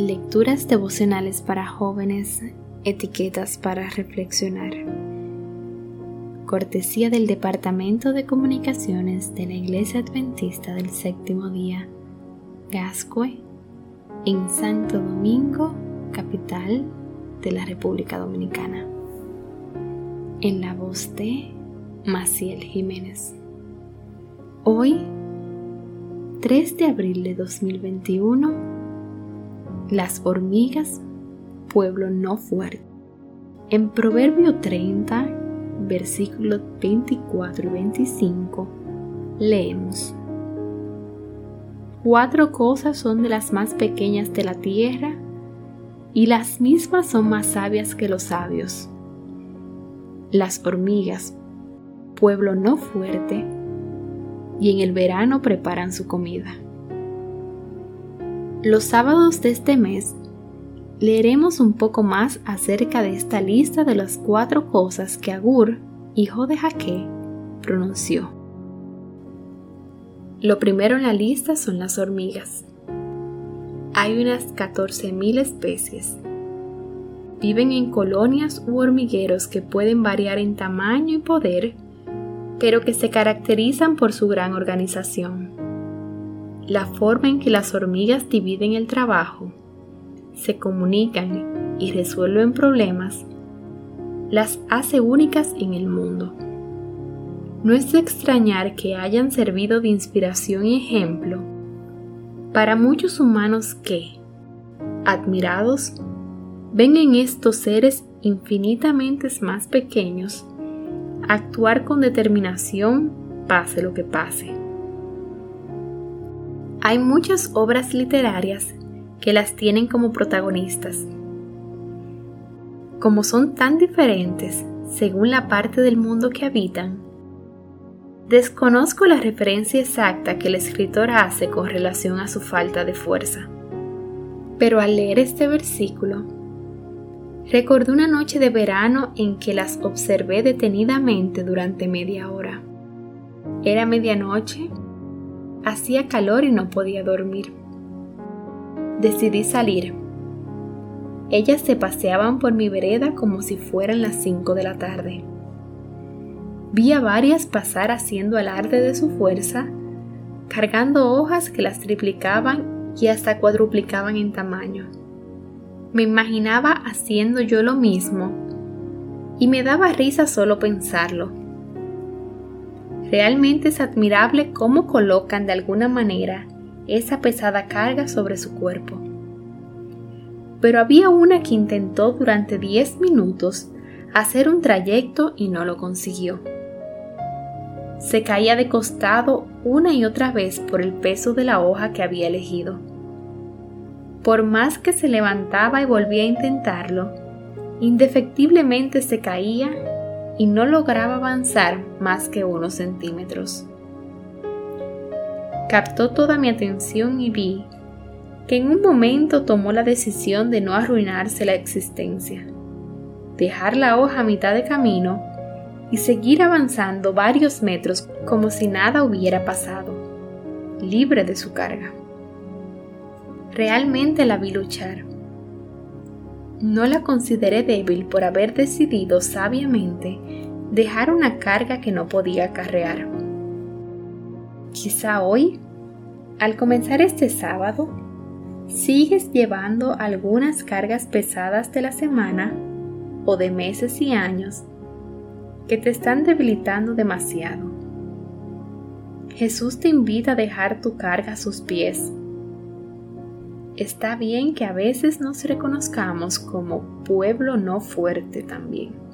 Lecturas devocionales para jóvenes, etiquetas para reflexionar. Cortesía del Departamento de Comunicaciones de la Iglesia Adventista del Séptimo Día, Gascue, en Santo Domingo, capital de la República Dominicana. En la voz de Maciel Jiménez. Hoy, 3 de abril de 2021, las hormigas, pueblo no fuerte. En Proverbio 30, versículos 24 y 25, leemos. Cuatro cosas son de las más pequeñas de la tierra, y las mismas son más sabias que los sabios. Las hormigas, pueblo no fuerte, y en el verano preparan su comida. Los sábados de este mes leeremos un poco más acerca de esta lista de las cuatro cosas que Agur, hijo de Jaque, pronunció. Lo primero en la lista son las hormigas. Hay unas 14.000 especies. Viven en colonias u hormigueros que pueden variar en tamaño y poder, pero que se caracterizan por su gran organización la forma en que las hormigas dividen el trabajo, se comunican y resuelven problemas, las hace únicas en el mundo. No es de extrañar que hayan servido de inspiración y ejemplo para muchos humanos que, admirados, ven en estos seres infinitamente más pequeños actuar con determinación pase lo que pase. Hay muchas obras literarias que las tienen como protagonistas. Como son tan diferentes según la parte del mundo que habitan, desconozco la referencia exacta que el escritor hace con relación a su falta de fuerza. Pero al leer este versículo, recordé una noche de verano en que las observé detenidamente durante media hora. Era medianoche Hacía calor y no podía dormir. Decidí salir. Ellas se paseaban por mi vereda como si fueran las 5 de la tarde. Vi a varias pasar haciendo alarde de su fuerza, cargando hojas que las triplicaban y hasta cuadruplicaban en tamaño. Me imaginaba haciendo yo lo mismo y me daba risa solo pensarlo. Realmente es admirable cómo colocan de alguna manera esa pesada carga sobre su cuerpo. Pero había una que intentó durante 10 minutos hacer un trayecto y no lo consiguió. Se caía de costado una y otra vez por el peso de la hoja que había elegido. Por más que se levantaba y volvía a intentarlo, indefectiblemente se caía y no lograba avanzar más que unos centímetros. Captó toda mi atención y vi que en un momento tomó la decisión de no arruinarse la existencia, dejar la hoja a mitad de camino y seguir avanzando varios metros como si nada hubiera pasado, libre de su carga. Realmente la vi luchar no la consideré débil por haber decidido sabiamente dejar una carga que no podía acarrear. Quizá hoy, al comenzar este sábado, sigues llevando algunas cargas pesadas de la semana o de meses y años que te están debilitando demasiado. Jesús te invita a dejar tu carga a sus pies está bien que a veces nos reconozcamos como pueblo no fuerte también.